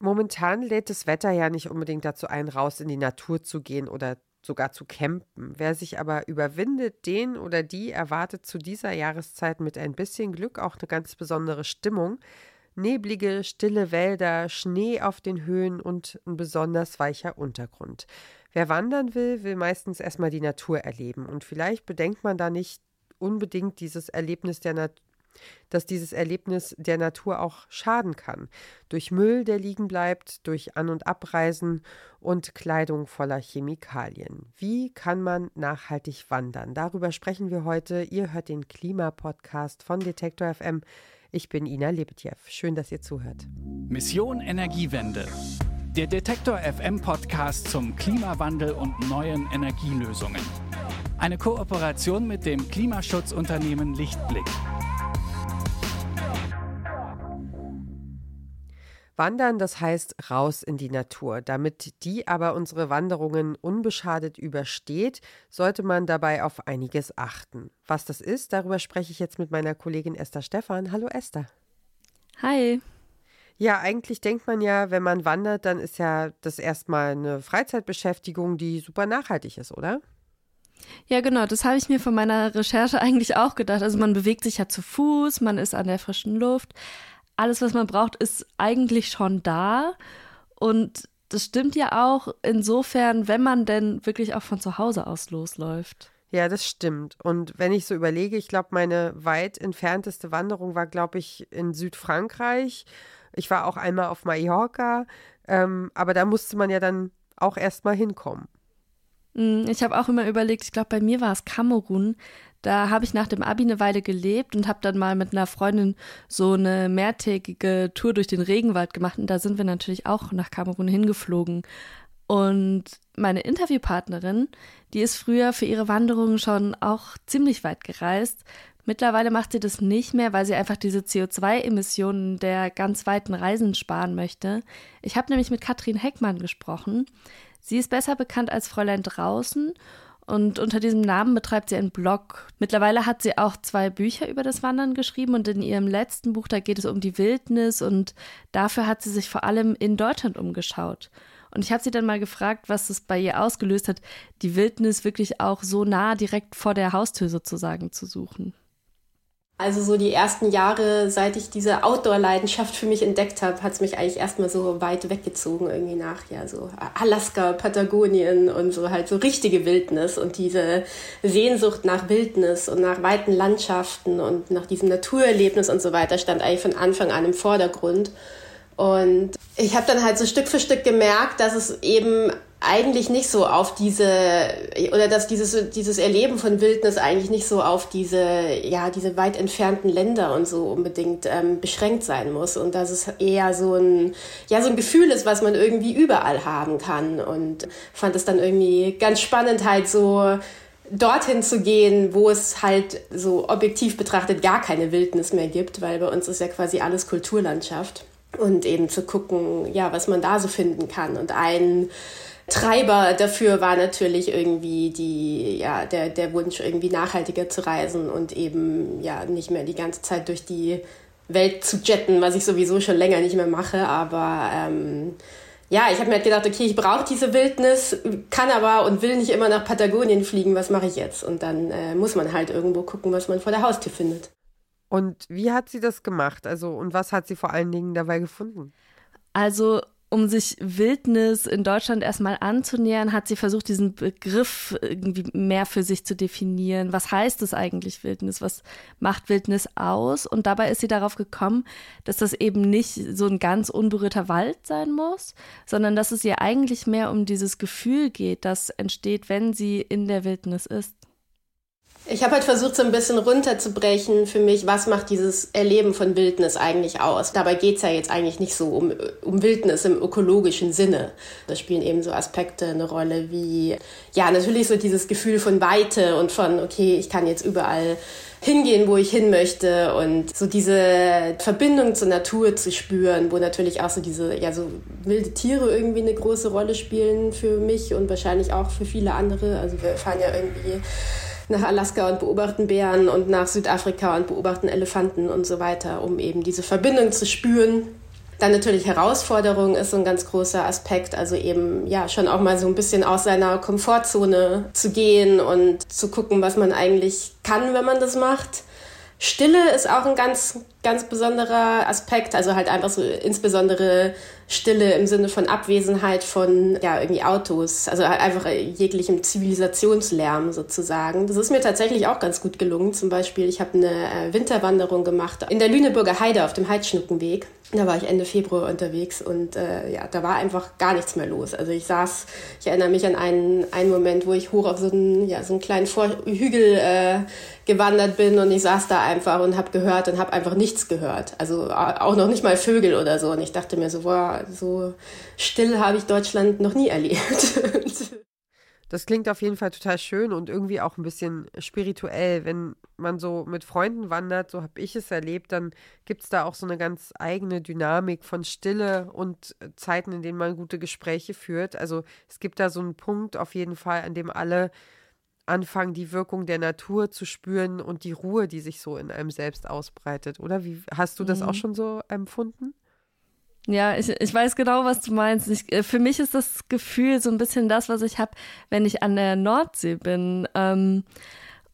Momentan lädt das Wetter ja nicht unbedingt dazu ein, raus in die Natur zu gehen oder sogar zu campen. Wer sich aber überwindet, den oder die erwartet zu dieser Jahreszeit mit ein bisschen Glück auch eine ganz besondere Stimmung. Neblige, stille Wälder, Schnee auf den Höhen und ein besonders weicher Untergrund. Wer wandern will, will meistens erstmal die Natur erleben. Und vielleicht bedenkt man da nicht unbedingt dieses Erlebnis der Natur dass dieses Erlebnis der Natur auch schaden kann. Durch Müll, der liegen bleibt, durch An- und Abreisen und Kleidung voller Chemikalien. Wie kann man nachhaltig wandern? Darüber sprechen wir heute. Ihr hört den Klimapodcast von Detektor FM. Ich bin Ina Lebetjew. Schön, dass ihr zuhört. Mission Energiewende. Der Detektor FM Podcast zum Klimawandel und neuen Energielösungen. Eine Kooperation mit dem Klimaschutzunternehmen Lichtblick. Wandern, das heißt raus in die Natur. Damit die aber unsere Wanderungen unbeschadet übersteht, sollte man dabei auf einiges achten. Was das ist, darüber spreche ich jetzt mit meiner Kollegin Esther Stephan. Hallo Esther. Hi. Ja, eigentlich denkt man ja, wenn man wandert, dann ist ja das erstmal eine Freizeitbeschäftigung, die super nachhaltig ist, oder? Ja, genau, das habe ich mir von meiner Recherche eigentlich auch gedacht. Also man bewegt sich ja zu Fuß, man ist an der frischen Luft, alles, was man braucht, ist eigentlich schon da. Und das stimmt ja auch insofern, wenn man denn wirklich auch von zu Hause aus losläuft. Ja, das stimmt. Und wenn ich so überlege, ich glaube, meine weit entfernteste Wanderung war, glaube ich, in Südfrankreich. Ich war auch einmal auf Mallorca, ähm, aber da musste man ja dann auch erst mal hinkommen. Mm, ich habe auch immer überlegt, ich glaube, bei mir war es Kamerun. Da habe ich nach dem Abi eine Weile gelebt und habe dann mal mit einer Freundin so eine mehrtägige Tour durch den Regenwald gemacht. Und da sind wir natürlich auch nach Kamerun hingeflogen. Und meine Interviewpartnerin, die ist früher für ihre Wanderungen schon auch ziemlich weit gereist. Mittlerweile macht sie das nicht mehr, weil sie einfach diese CO2-Emissionen der ganz weiten Reisen sparen möchte. Ich habe nämlich mit Katrin Heckmann gesprochen. Sie ist besser bekannt als Fräulein draußen und unter diesem Namen betreibt sie einen Blog. Mittlerweile hat sie auch zwei Bücher über das Wandern geschrieben und in ihrem letzten Buch, da geht es um die Wildnis und dafür hat sie sich vor allem in Deutschland umgeschaut. Und ich habe sie dann mal gefragt, was es bei ihr ausgelöst hat, die Wildnis wirklich auch so nah direkt vor der Haustür sozusagen zu suchen. Also so die ersten Jahre, seit ich diese Outdoor-Leidenschaft für mich entdeckt habe, hat es mich eigentlich erstmal so weit weggezogen irgendwie nach, ja, so Alaska, Patagonien und so halt so richtige Wildnis und diese Sehnsucht nach Wildnis und nach weiten Landschaften und nach diesem Naturerlebnis und so weiter stand eigentlich von Anfang an im Vordergrund. Und ich habe dann halt so Stück für Stück gemerkt, dass es eben eigentlich nicht so auf diese oder dass dieses dieses Erleben von Wildnis eigentlich nicht so auf diese ja diese weit entfernten Länder und so unbedingt ähm, beschränkt sein muss und dass es eher so ein ja so ein Gefühl ist, was man irgendwie überall haben kann und fand es dann irgendwie ganz spannend halt so dorthin zu gehen, wo es halt so objektiv betrachtet gar keine Wildnis mehr gibt, weil bei uns ist ja quasi alles Kulturlandschaft und eben zu gucken, ja, was man da so finden kann und ein Treiber dafür war natürlich irgendwie die, ja, der, der Wunsch, irgendwie nachhaltiger zu reisen und eben ja nicht mehr die ganze Zeit durch die Welt zu jetten, was ich sowieso schon länger nicht mehr mache. Aber ähm, ja, ich habe mir halt gedacht, okay, ich brauche diese Wildnis, kann aber und will nicht immer nach Patagonien fliegen, was mache ich jetzt? Und dann äh, muss man halt irgendwo gucken, was man vor der Haustür findet. Und wie hat sie das gemacht? Also, und was hat sie vor allen Dingen dabei gefunden? Also um sich Wildnis in Deutschland erstmal anzunähern, hat sie versucht, diesen Begriff irgendwie mehr für sich zu definieren. Was heißt es eigentlich Wildnis? Was macht Wildnis aus? Und dabei ist sie darauf gekommen, dass das eben nicht so ein ganz unberührter Wald sein muss, sondern dass es ihr eigentlich mehr um dieses Gefühl geht, das entsteht, wenn sie in der Wildnis ist. Ich habe halt versucht, so ein bisschen runterzubrechen für mich, was macht dieses Erleben von Wildnis eigentlich aus. Dabei geht's ja jetzt eigentlich nicht so um, um Wildnis im ökologischen Sinne. Da spielen eben so Aspekte eine Rolle wie, ja, natürlich so dieses Gefühl von Weite und von, okay, ich kann jetzt überall hingehen, wo ich hin möchte und so diese Verbindung zur Natur zu spüren, wo natürlich auch so diese, ja, so wilde Tiere irgendwie eine große Rolle spielen für mich und wahrscheinlich auch für viele andere. Also wir fahren ja irgendwie nach Alaska und beobachten Bären und nach Südafrika und beobachten Elefanten und so weiter, um eben diese Verbindung zu spüren. Dann natürlich Herausforderung ist so ein ganz großer Aspekt, also eben ja schon auch mal so ein bisschen aus seiner Komfortzone zu gehen und zu gucken, was man eigentlich kann, wenn man das macht. Stille ist auch ein ganz, ganz besonderer Aspekt, also halt einfach so insbesondere Stille im Sinne von Abwesenheit von ja irgendwie Autos, also halt einfach jeglichem Zivilisationslärm sozusagen. Das ist mir tatsächlich auch ganz gut gelungen. Zum Beispiel, ich habe eine äh, Winterwanderung gemacht in der Lüneburger Heide auf dem Heidschnuckenweg. Da war ich Ende Februar unterwegs und äh, ja, da war einfach gar nichts mehr los. Also ich saß, ich erinnere mich an einen, einen Moment, wo ich hoch auf so einen, ja, so einen kleinen Vor Hügel äh, gewandert bin und ich saß da einfach und habe gehört und habe einfach nichts gehört. Also auch noch nicht mal Vögel oder so. Und ich dachte mir so, boah, so still habe ich Deutschland noch nie erlebt. Das klingt auf jeden Fall total schön und irgendwie auch ein bisschen spirituell. Wenn man so mit Freunden wandert, so habe ich es erlebt, dann gibt es da auch so eine ganz eigene Dynamik von Stille und Zeiten, in denen man gute Gespräche führt. Also es gibt da so einen Punkt auf jeden Fall, an dem alle anfangen, die Wirkung der Natur zu spüren und die Ruhe, die sich so in einem selbst ausbreitet. Oder wie hast du das mhm. auch schon so empfunden? Ja, ich, ich weiß genau, was du meinst. Ich, äh, für mich ist das Gefühl so ein bisschen das, was ich habe, wenn ich an der Nordsee bin. Ähm,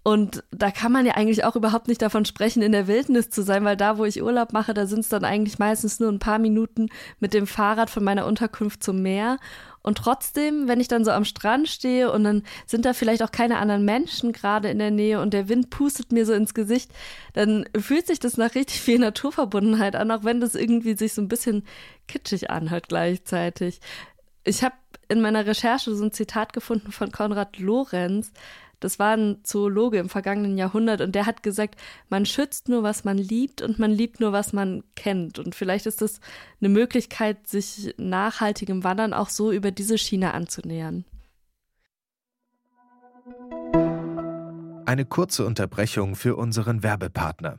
und da kann man ja eigentlich auch überhaupt nicht davon sprechen, in der Wildnis zu sein, weil da, wo ich Urlaub mache, da sind es dann eigentlich meistens nur ein paar Minuten mit dem Fahrrad von meiner Unterkunft zum Meer. Und trotzdem, wenn ich dann so am Strand stehe und dann sind da vielleicht auch keine anderen Menschen gerade in der Nähe und der Wind pustet mir so ins Gesicht, dann fühlt sich das nach richtig viel Naturverbundenheit an, auch wenn das irgendwie sich so ein bisschen kitschig anhört gleichzeitig. Ich habe in meiner Recherche so ein Zitat gefunden von Konrad Lorenz, das war ein Zoologe im vergangenen Jahrhundert und der hat gesagt, man schützt nur, was man liebt und man liebt nur, was man kennt. Und vielleicht ist das eine Möglichkeit, sich nachhaltigem Wandern auch so über diese Schiene anzunähern. Eine kurze Unterbrechung für unseren Werbepartner.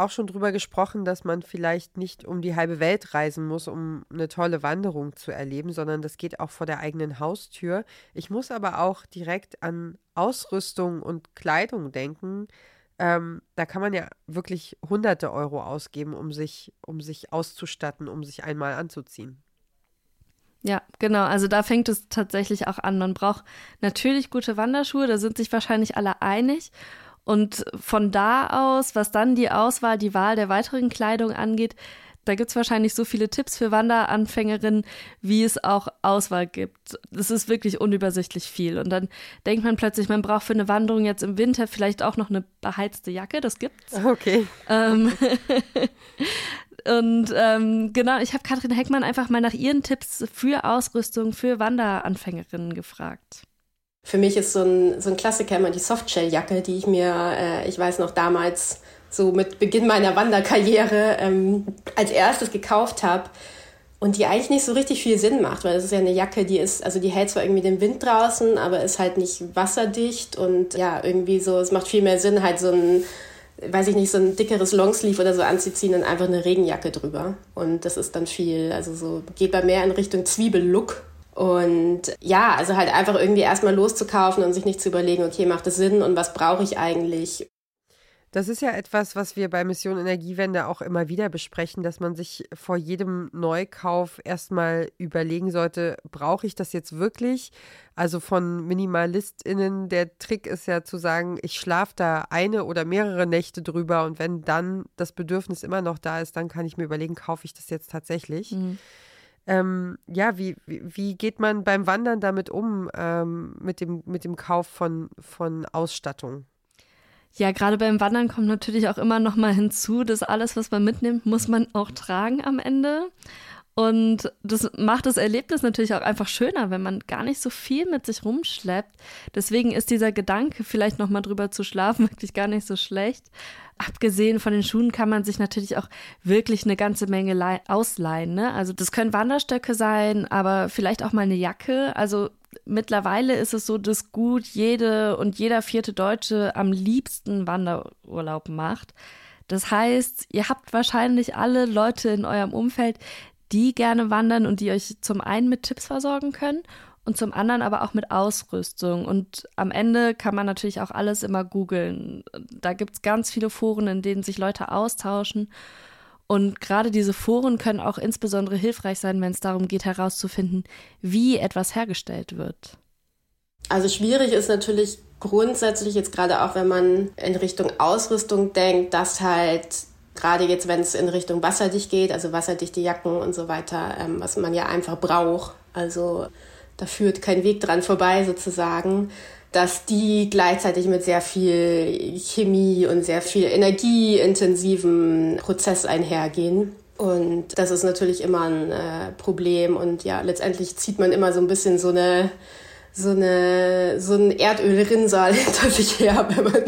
auch schon drüber gesprochen, dass man vielleicht nicht um die halbe Welt reisen muss, um eine tolle Wanderung zu erleben, sondern das geht auch vor der eigenen Haustür. Ich muss aber auch direkt an Ausrüstung und Kleidung denken. Ähm, da kann man ja wirklich hunderte Euro ausgeben, um sich, um sich auszustatten, um sich einmal anzuziehen. Ja, genau. Also da fängt es tatsächlich auch an. Man braucht natürlich gute Wanderschuhe, da sind sich wahrscheinlich alle einig. Und von da aus, was dann die Auswahl, die Wahl der weiteren Kleidung angeht, da gibt es wahrscheinlich so viele Tipps für Wanderanfängerinnen, wie es auch Auswahl gibt. Das ist wirklich unübersichtlich viel. Und dann denkt man plötzlich, man braucht für eine Wanderung jetzt im Winter vielleicht auch noch eine beheizte Jacke. Das gibt's. Okay. Ähm, und ähm, genau, ich habe Katrin Heckmann einfach mal nach ihren Tipps für Ausrüstung für Wanderanfängerinnen gefragt. Für mich ist so ein, so ein Klassiker immer die Softshell-Jacke, die ich mir, äh, ich weiß noch damals, so mit Beginn meiner Wanderkarriere ähm, als erstes gekauft habe und die eigentlich nicht so richtig viel Sinn macht, weil das ist ja eine Jacke, die ist, also die hält zwar irgendwie den Wind draußen, aber ist halt nicht wasserdicht und ja, irgendwie so, es macht viel mehr Sinn, halt so ein, weiß ich nicht, so ein dickeres Longsleeve oder so anzuziehen und einfach eine Regenjacke drüber. Und das ist dann viel, also so, geht bei mehr in Richtung Zwiebellook und ja, also halt einfach irgendwie erstmal loszukaufen und sich nicht zu überlegen, okay, macht das Sinn und was brauche ich eigentlich? Das ist ja etwas, was wir bei Mission Energiewende auch immer wieder besprechen, dass man sich vor jedem Neukauf erstmal überlegen sollte, brauche ich das jetzt wirklich? Also von MinimalistInnen, der Trick ist ja zu sagen, ich schlafe da eine oder mehrere Nächte drüber und wenn dann das Bedürfnis immer noch da ist, dann kann ich mir überlegen, kaufe ich das jetzt tatsächlich? Mhm. Ähm, ja, wie, wie, geht man beim Wandern damit um, ähm, mit, dem, mit dem Kauf von, von Ausstattung? Ja, gerade beim Wandern kommt natürlich auch immer noch mal hinzu, dass alles, was man mitnimmt, muss man auch tragen am Ende. Und das macht das Erlebnis natürlich auch einfach schöner, wenn man gar nicht so viel mit sich rumschleppt. Deswegen ist dieser Gedanke, vielleicht noch mal drüber zu schlafen, wirklich gar nicht so schlecht. Abgesehen von den Schuhen kann man sich natürlich auch wirklich eine ganze Menge ausleihen. Ne? Also das können Wanderstöcke sein, aber vielleicht auch mal eine Jacke. Also mittlerweile ist es so, dass gut jede und jeder vierte Deutsche am liebsten Wanderurlaub macht. Das heißt, ihr habt wahrscheinlich alle Leute in eurem Umfeld, die gerne wandern und die euch zum einen mit Tipps versorgen können und zum anderen aber auch mit Ausrüstung. Und am Ende kann man natürlich auch alles immer googeln. Da gibt es ganz viele Foren, in denen sich Leute austauschen. Und gerade diese Foren können auch insbesondere hilfreich sein, wenn es darum geht herauszufinden, wie etwas hergestellt wird. Also schwierig ist natürlich grundsätzlich jetzt gerade auch, wenn man in Richtung Ausrüstung denkt, dass halt gerade jetzt, wenn es in Richtung wasserdicht geht, also wasserdichte Jacken und so weiter, ähm, was man ja einfach braucht. Also da führt kein Weg dran vorbei sozusagen, dass die gleichzeitig mit sehr viel Chemie und sehr viel energieintensiven Prozess einhergehen. Und das ist natürlich immer ein äh, Problem. Und ja, letztendlich zieht man immer so ein bisschen so eine so eine so ein Erdölrinnsal hinter sich her, wenn man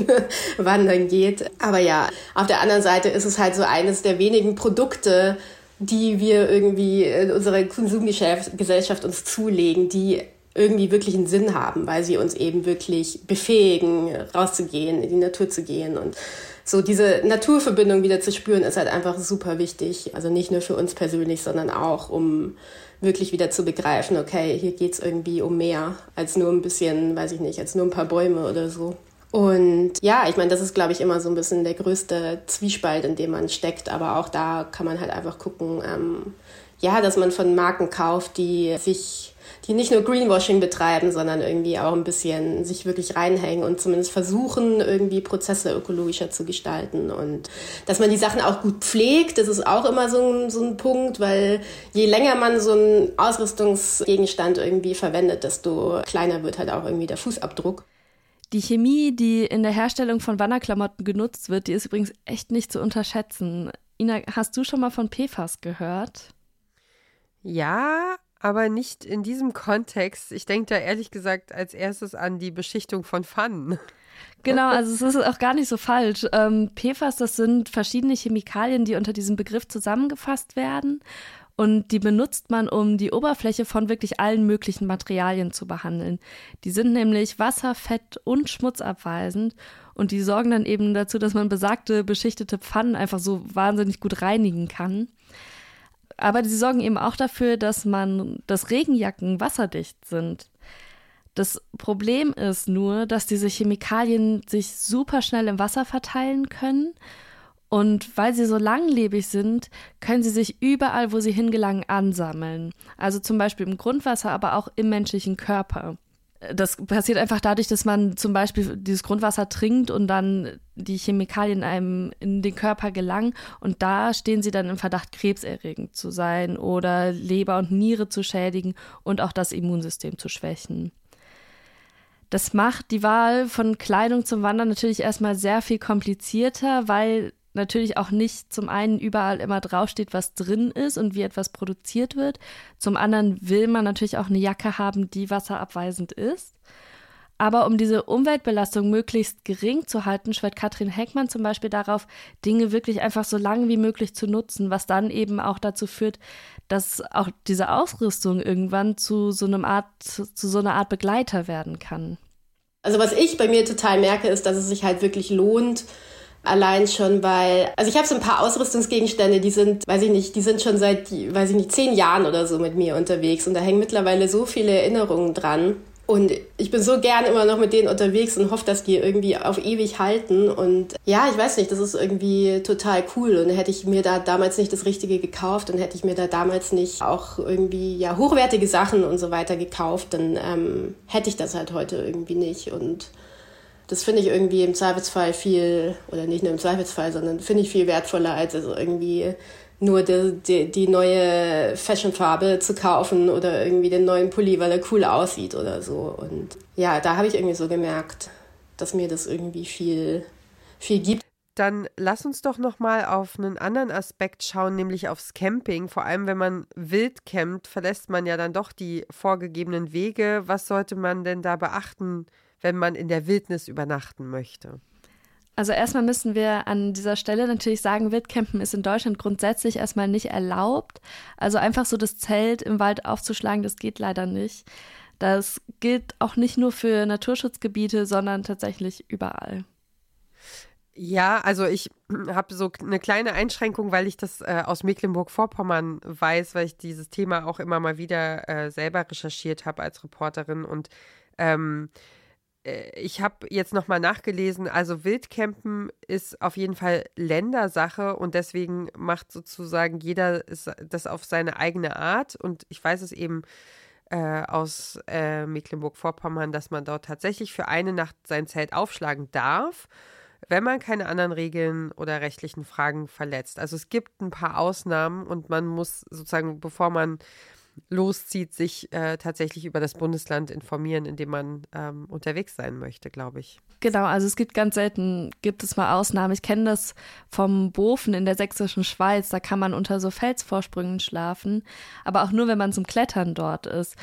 wandern geht. Aber ja, auf der anderen Seite ist es halt so eines der wenigen Produkte, die wir irgendwie in unserer Konsumgesellschaft uns zulegen, die irgendwie wirklich einen Sinn haben, weil sie uns eben wirklich befähigen, rauszugehen, in die Natur zu gehen und so diese Naturverbindung wieder zu spüren, ist halt einfach super wichtig. Also nicht nur für uns persönlich, sondern auch, um wirklich wieder zu begreifen, okay, hier geht's irgendwie um mehr als nur ein bisschen, weiß ich nicht, als nur ein paar Bäume oder so. Und ja, ich meine, das ist, glaube ich, immer so ein bisschen der größte Zwiespalt, in dem man steckt. Aber auch da kann man halt einfach gucken, ähm, ja, dass man von Marken kauft, die sich die nicht nur Greenwashing betreiben, sondern irgendwie auch ein bisschen sich wirklich reinhängen und zumindest versuchen, irgendwie Prozesse ökologischer zu gestalten. Und dass man die Sachen auch gut pflegt, das ist auch immer so ein, so ein Punkt, weil je länger man so einen Ausrüstungsgegenstand irgendwie verwendet, desto kleiner wird halt auch irgendwie der Fußabdruck. Die Chemie, die in der Herstellung von Wanderklamotten genutzt wird, die ist übrigens echt nicht zu unterschätzen. Ina, hast du schon mal von PFAS gehört? Ja, aber nicht in diesem Kontext. Ich denke da ehrlich gesagt als erstes an die Beschichtung von Pfannen. Genau, also es ist auch gar nicht so falsch. Ähm, PFAS, das sind verschiedene Chemikalien, die unter diesem Begriff zusammengefasst werden. Und die benutzt man, um die Oberfläche von wirklich allen möglichen Materialien zu behandeln. Die sind nämlich wasser-, fett- und schmutzabweisend und die sorgen dann eben dazu, dass man besagte beschichtete Pfannen einfach so wahnsinnig gut reinigen kann. Aber sie sorgen eben auch dafür, dass man, dass Regenjacken wasserdicht sind. Das Problem ist nur, dass diese Chemikalien sich super schnell im Wasser verteilen können und weil sie so langlebig sind, können sie sich überall, wo sie hingelangen, ansammeln. Also zum Beispiel im Grundwasser, aber auch im menschlichen Körper. Das passiert einfach dadurch, dass man zum Beispiel dieses Grundwasser trinkt und dann die Chemikalien einem in den Körper gelangen und da stehen sie dann im Verdacht, krebserregend zu sein oder Leber und Niere zu schädigen und auch das Immunsystem zu schwächen. Das macht die Wahl von Kleidung zum Wandern natürlich erstmal sehr viel komplizierter, weil natürlich auch nicht zum einen überall immer draufsteht, was drin ist und wie etwas produziert wird. Zum anderen will man natürlich auch eine Jacke haben, die wasserabweisend ist. Aber um diese Umweltbelastung möglichst gering zu halten, schwört Katrin Heckmann zum Beispiel darauf, Dinge wirklich einfach so lange wie möglich zu nutzen, was dann eben auch dazu führt, dass auch diese Ausrüstung irgendwann zu so einem Art, zu so einer Art Begleiter werden kann. Also was ich bei mir total merke, ist, dass es sich halt wirklich lohnt, Allein schon, weil, also ich habe so ein paar Ausrüstungsgegenstände, die sind, weiß ich nicht, die sind schon seit, weiß ich nicht, zehn Jahren oder so mit mir unterwegs und da hängen mittlerweile so viele Erinnerungen dran. Und ich bin so gern immer noch mit denen unterwegs und hoffe, dass die irgendwie auf ewig halten. Und ja, ich weiß nicht, das ist irgendwie total cool. Und hätte ich mir da damals nicht das Richtige gekauft und hätte ich mir da damals nicht auch irgendwie ja hochwertige Sachen und so weiter gekauft, dann ähm, hätte ich das halt heute irgendwie nicht. Und das finde ich irgendwie im Zweifelsfall viel, oder nicht nur im Zweifelsfall, sondern finde ich viel wertvoller, als also irgendwie nur die, die, die neue Fashionfarbe zu kaufen oder irgendwie den neuen Pulli, weil er cool aussieht oder so. Und ja, da habe ich irgendwie so gemerkt, dass mir das irgendwie viel, viel gibt. Dann lass uns doch noch mal auf einen anderen Aspekt schauen, nämlich aufs Camping. Vor allem, wenn man wild campt, verlässt man ja dann doch die vorgegebenen Wege. Was sollte man denn da beachten, wenn man in der Wildnis übernachten möchte? Also erstmal müssen wir an dieser Stelle natürlich sagen, Wildcampen ist in Deutschland grundsätzlich erstmal nicht erlaubt. Also einfach so das Zelt im Wald aufzuschlagen, das geht leider nicht. Das gilt auch nicht nur für Naturschutzgebiete, sondern tatsächlich überall. Ja, also ich habe so eine kleine Einschränkung, weil ich das äh, aus Mecklenburg-Vorpommern weiß, weil ich dieses Thema auch immer mal wieder äh, selber recherchiert habe als Reporterin und ähm, äh, ich habe jetzt nochmal nachgelesen, also Wildcampen ist auf jeden Fall Ländersache und deswegen macht sozusagen jeder das auf seine eigene Art. Und ich weiß es eben äh, aus äh, Mecklenburg-Vorpommern, dass man dort tatsächlich für eine Nacht sein Zelt aufschlagen darf, wenn man keine anderen Regeln oder rechtlichen Fragen verletzt. Also es gibt ein paar Ausnahmen und man muss sozusagen, bevor man loszieht, sich äh, tatsächlich über das Bundesland informieren, in dem man ähm, unterwegs sein möchte, glaube ich. Genau, also es gibt ganz selten, gibt es mal Ausnahmen. Ich kenne das vom Bofen in der sächsischen Schweiz, da kann man unter so Felsvorsprüngen schlafen, aber auch nur, wenn man zum Klettern dort ist.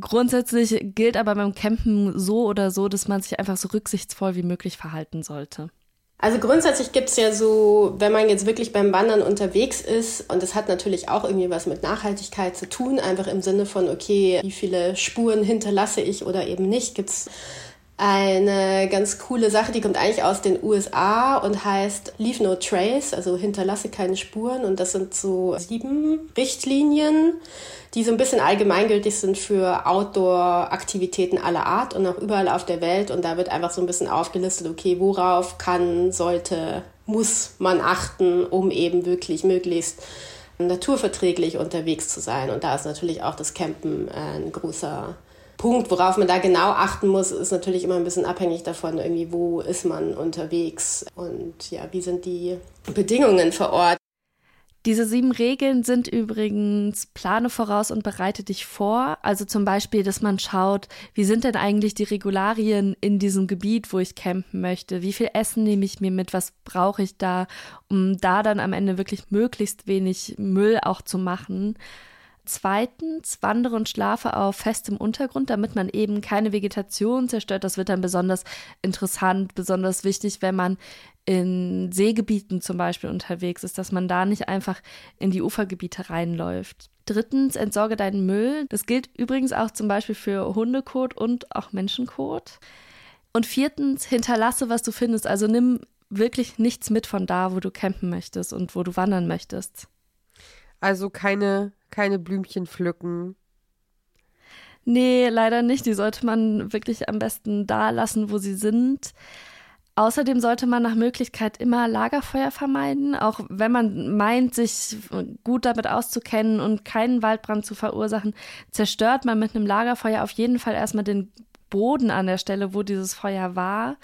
Grundsätzlich gilt aber beim Campen so oder so, dass man sich einfach so rücksichtsvoll wie möglich verhalten sollte. Also grundsätzlich gibt es ja so, wenn man jetzt wirklich beim Wandern unterwegs ist, und das hat natürlich auch irgendwie was mit Nachhaltigkeit zu tun, einfach im Sinne von, okay, wie viele Spuren hinterlasse ich oder eben nicht, gibt es eine ganz coole Sache, die kommt eigentlich aus den USA und heißt Leave No Trace, also hinterlasse keine Spuren. Und das sind so sieben Richtlinien, die so ein bisschen allgemeingültig sind für Outdoor-Aktivitäten aller Art und auch überall auf der Welt. Und da wird einfach so ein bisschen aufgelistet, okay, worauf kann, sollte, muss man achten, um eben wirklich möglichst naturverträglich unterwegs zu sein. Und da ist natürlich auch das Campen ein großer Punkt, worauf man da genau achten muss, ist natürlich immer ein bisschen abhängig davon, irgendwie, wo ist man unterwegs und ja, wie sind die Bedingungen vor Ort. Diese sieben Regeln sind übrigens plane voraus und bereite dich vor. Also zum Beispiel, dass man schaut, wie sind denn eigentlich die Regularien in diesem Gebiet, wo ich campen möchte? Wie viel Essen nehme ich mir mit? Was brauche ich da, um da dann am Ende wirklich möglichst wenig Müll auch zu machen? Zweitens, wandere und schlafe auf festem Untergrund, damit man eben keine Vegetation zerstört. Das wird dann besonders interessant, besonders wichtig, wenn man in Seegebieten zum Beispiel unterwegs ist, dass man da nicht einfach in die Ufergebiete reinläuft. Drittens, entsorge deinen Müll. Das gilt übrigens auch zum Beispiel für Hundekot und auch Menschenkot. Und viertens, hinterlasse, was du findest. Also nimm wirklich nichts mit von da, wo du campen möchtest und wo du wandern möchtest. Also keine keine Blümchen pflücken. Nee, leider nicht. Die sollte man wirklich am besten da lassen, wo sie sind. Außerdem sollte man nach Möglichkeit immer Lagerfeuer vermeiden, auch wenn man meint, sich gut damit auszukennen und keinen Waldbrand zu verursachen, zerstört man mit einem Lagerfeuer auf jeden Fall erstmal den Boden an der Stelle, wo dieses Feuer war.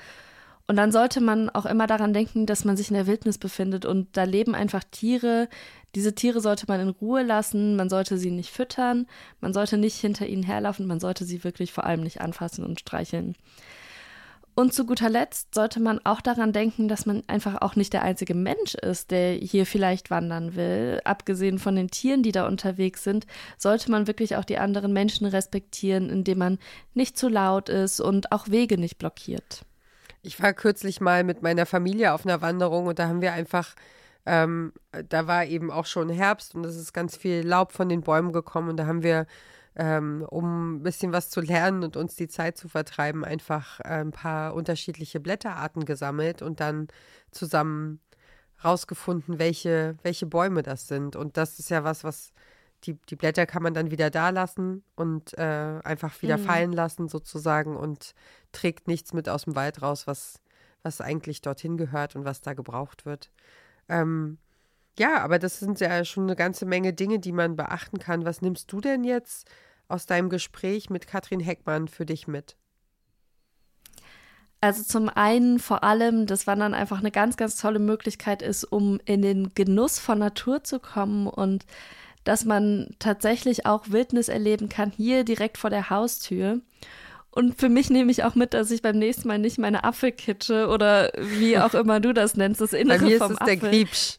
Und dann sollte man auch immer daran denken, dass man sich in der Wildnis befindet und da leben einfach Tiere. Diese Tiere sollte man in Ruhe lassen, man sollte sie nicht füttern, man sollte nicht hinter ihnen herlaufen, man sollte sie wirklich vor allem nicht anfassen und streicheln. Und zu guter Letzt sollte man auch daran denken, dass man einfach auch nicht der einzige Mensch ist, der hier vielleicht wandern will. Abgesehen von den Tieren, die da unterwegs sind, sollte man wirklich auch die anderen Menschen respektieren, indem man nicht zu laut ist und auch Wege nicht blockiert. Ich war kürzlich mal mit meiner Familie auf einer Wanderung und da haben wir einfach, ähm, da war eben auch schon Herbst und es ist ganz viel Laub von den Bäumen gekommen und da haben wir, ähm, um ein bisschen was zu lernen und uns die Zeit zu vertreiben, einfach äh, ein paar unterschiedliche Blätterarten gesammelt und dann zusammen rausgefunden, welche, welche Bäume das sind. Und das ist ja was, was die, die Blätter kann man dann wieder da lassen und äh, einfach wieder mhm. fallen lassen sozusagen und trägt nichts mit aus dem Wald raus, was, was eigentlich dorthin gehört und was da gebraucht wird. Ähm, ja, aber das sind ja schon eine ganze Menge Dinge, die man beachten kann. Was nimmst du denn jetzt aus deinem Gespräch mit Katrin Heckmann für dich mit? Also zum einen vor allem, dass Wandern einfach eine ganz, ganz tolle Möglichkeit ist, um in den Genuss von Natur zu kommen und dass man tatsächlich auch Wildnis erleben kann, hier direkt vor der Haustür. Und für mich nehme ich auch mit, dass ich beim nächsten Mal nicht meine Apfelkitsche oder wie auch immer du das nennst, das Innere Bei mir vom ist es Apfel. der Griebsch.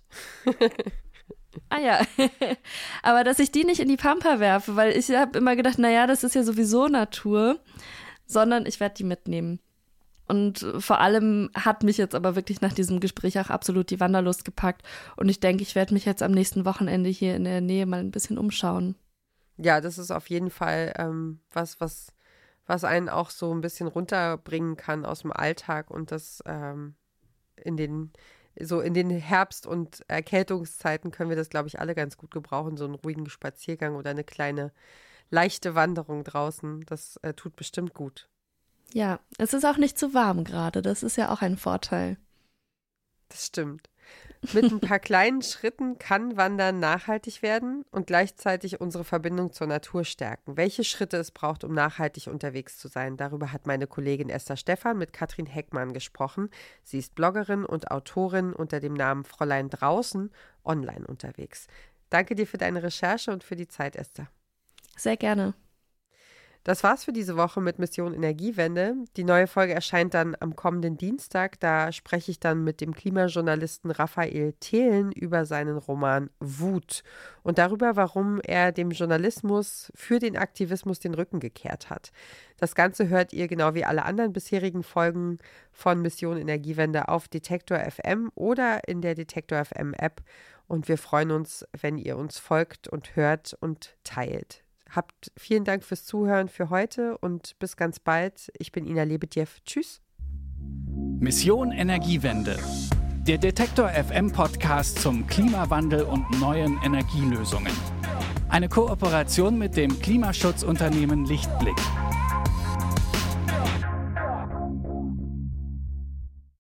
ah ja, aber dass ich die nicht in die Pampa werfe, weil ich habe immer gedacht, naja, das ist ja sowieso Natur, sondern ich werde die mitnehmen. Und vor allem hat mich jetzt aber wirklich nach diesem Gespräch auch absolut die Wanderlust gepackt. Und ich denke, ich werde mich jetzt am nächsten Wochenende hier in der Nähe mal ein bisschen umschauen. Ja, das ist auf jeden Fall ähm, was, was, was einen auch so ein bisschen runterbringen kann aus dem Alltag und das ähm, in den so in den Herbst- und Erkältungszeiten können wir das, glaube ich, alle ganz gut gebrauchen, so einen ruhigen Spaziergang oder eine kleine leichte Wanderung draußen. Das äh, tut bestimmt gut. Ja, es ist auch nicht zu warm gerade. Das ist ja auch ein Vorteil. Das stimmt. Mit ein paar kleinen Schritten kann Wandern nachhaltig werden und gleichzeitig unsere Verbindung zur Natur stärken. Welche Schritte es braucht, um nachhaltig unterwegs zu sein, darüber hat meine Kollegin Esther Stephan mit Katrin Heckmann gesprochen. Sie ist Bloggerin und Autorin unter dem Namen Fräulein Draußen online unterwegs. Danke dir für deine Recherche und für die Zeit, Esther. Sehr gerne. Das war's für diese Woche mit Mission Energiewende. Die neue Folge erscheint dann am kommenden Dienstag. Da spreche ich dann mit dem Klimajournalisten Raphael Thelen über seinen Roman Wut und darüber, warum er dem Journalismus für den Aktivismus den Rücken gekehrt hat. Das Ganze hört ihr genau wie alle anderen bisherigen Folgen von Mission Energiewende auf Detektor FM oder in der Detektor FM App. Und wir freuen uns, wenn ihr uns folgt und hört und teilt. Habt vielen Dank fürs Zuhören für heute und bis ganz bald. Ich bin Ina Lebedjew. Tschüss. Mission Energiewende. Der Detektor FM Podcast zum Klimawandel und neuen Energielösungen. Eine Kooperation mit dem Klimaschutzunternehmen Lichtblick.